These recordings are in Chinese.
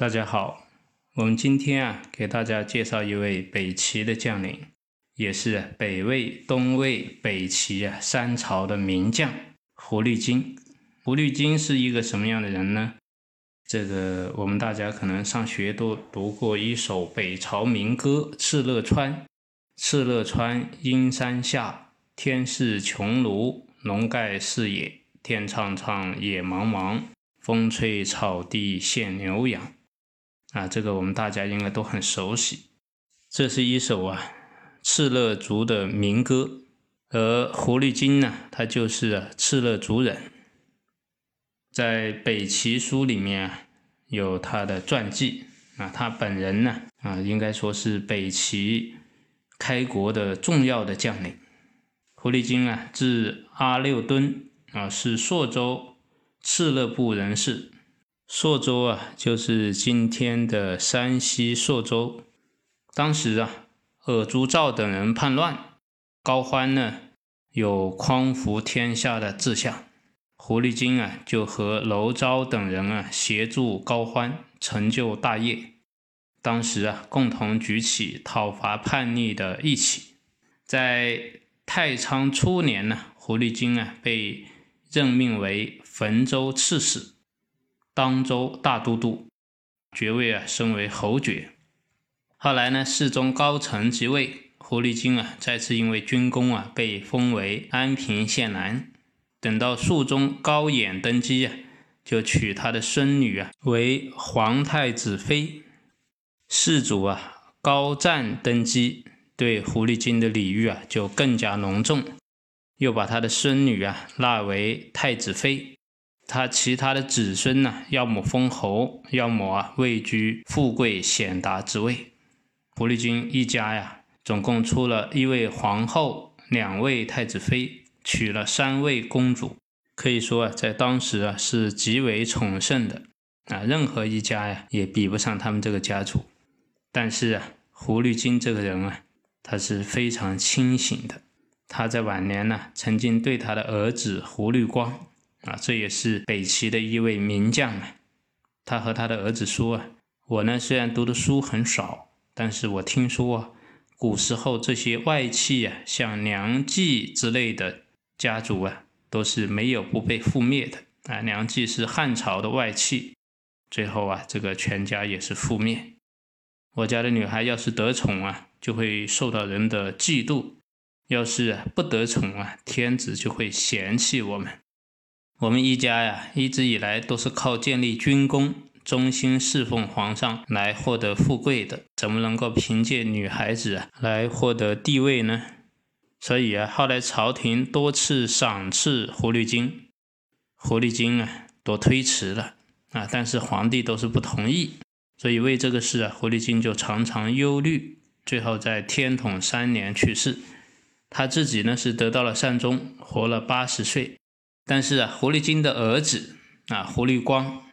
大家好，我们今天啊，给大家介绍一位北齐的将领，也是北魏、东魏、北齐啊三朝的名将胡律金。胡律金是一个什么样的人呢？这个我们大家可能上学都读过一首北朝民歌《敕勒川》。敕勒川，阴山下，天似穹庐，笼盖四野。天苍苍，野茫茫，风吹草低见牛羊。啊，这个我们大家应该都很熟悉。这是一首啊敕勒族的民歌，而胡律金呢，他就是敕勒族人。在《北齐书》里面啊，有他的传记啊，他本人呢啊，应该说是北齐。开国的重要的将领胡立金啊，字阿六敦啊，是朔州敕勒部人士。朔州啊，就是今天的山西朔州。当时啊，尔朱兆等人叛乱，高欢呢有匡扶天下的志向，胡立金啊就和娄昭等人啊协助高欢成就大业。当时啊，共同举起讨伐叛逆的义旗。在太仓初年呢，胡律金啊被任命为汾州刺史、当州大都督，爵位啊升为侯爵。后来呢，世宗高澄即位，狐狸精啊再次因为军功啊被封为安平县男。等到肃宗高演登基啊，就娶他的孙女啊为皇太子妃。世祖啊，高湛登基，对狐狸精的礼遇啊就更加隆重，又把他的孙女啊纳为太子妃。他其他的子孙呢，要么封侯，要么啊位居富贵显达之位。胡律金一家呀，总共出了一位皇后，两位太子妃，娶了三位公主，可以说啊，在当时啊是极为宠盛的啊，任何一家呀也比不上他们这个家族。但是啊，胡律金这个人啊，他是非常清醒的。他在晚年呢，曾经对他的儿子胡律光啊，这也是北齐的一位名将啊，他和他的儿子说啊：“我呢虽然读的书很少，但是我听说啊，古时候这些外戚啊，像梁冀之类的家族啊，都是没有不被覆灭的啊。梁冀是汉朝的外戚，最后啊，这个全家也是覆灭。”我家的女孩要是得宠啊，就会受到人的嫉妒；要是不得宠啊，天子就会嫌弃我们。我们一家呀，一直以来都是靠建立军功、忠心侍奉皇上来获得富贵的，怎么能够凭借女孩子啊来获得地位呢？所以啊，后来朝廷多次赏赐狐狸精，狐狸精啊都推迟了啊，但是皇帝都是不同意。所以为这个事啊，狐狸精就常常忧虑，最后在天统三年去世。他自己呢是得到了善终，活了八十岁。但是啊，狐狸精的儿子啊，胡律光，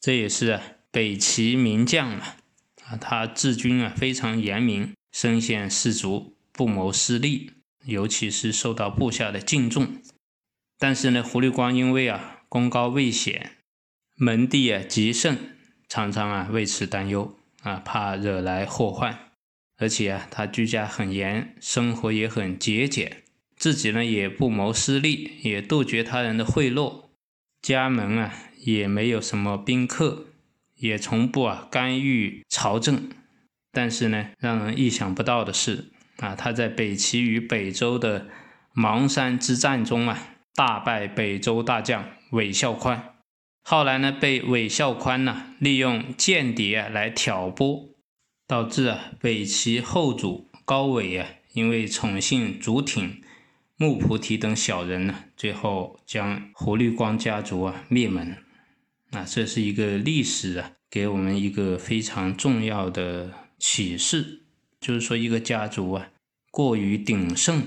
这也是北齐名将啊，啊，他治军啊非常严明，身先士卒，不谋私利，尤其是受到部下的敬重。但是呢，胡律光因为啊功高位显，门第啊极盛。常常啊为此担忧啊，怕惹来祸患，而且啊他居家很严，生活也很节俭，自己呢也不谋私利，也杜绝他人的贿赂，家门啊也没有什么宾客，也从不啊干预朝政。但是呢，让人意想不到的是啊，他在北齐与北周的邙山之战中啊，大败北周大将韦孝宽。后来呢，被韦孝宽呢利用间谍来挑拨，导致啊北齐后主高纬啊因为宠幸祖挺、穆菩提等小人呢，最后将胡律光家族啊灭门。那，这是一个历史啊给我们一个非常重要的启示，就是说一个家族啊，过于鼎盛，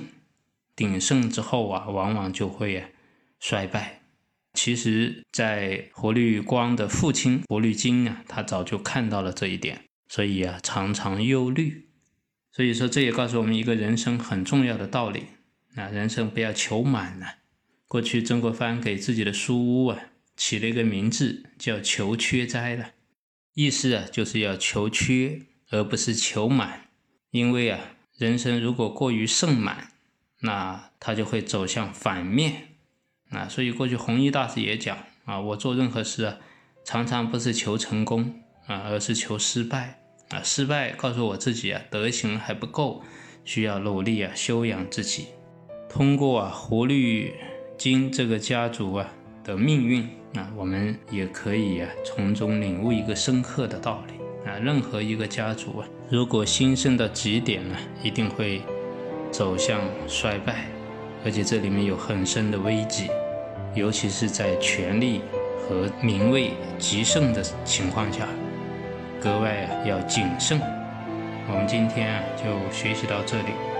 鼎盛之后啊，往往就会衰败。其实，在活律光的父亲活律金啊，他早就看到了这一点，所以啊，常常忧虑。所以说，这也告诉我们一个人生很重要的道理啊，人生不要求满了。过去曾国藩给自己的书屋啊起了一个名字叫“求缺斋”了，意思啊就是要求缺而不是求满，因为啊人生如果过于盛满，那他就会走向反面啊。所以过去弘一大师也讲啊，我做任何事啊，常常不是求成功啊，而是求失败啊。失败告诉我自己啊，德行还不够，需要努力啊修养自己，通过啊活律。经这个家族啊的命运啊，我们也可以啊从中领悟一个深刻的道理啊。任何一个家族啊，如果兴盛到极点呢，一定会走向衰败，而且这里面有很深的危机，尤其是在权力和名位极盛的情况下，格外啊要谨慎。我们今天啊就学习到这里。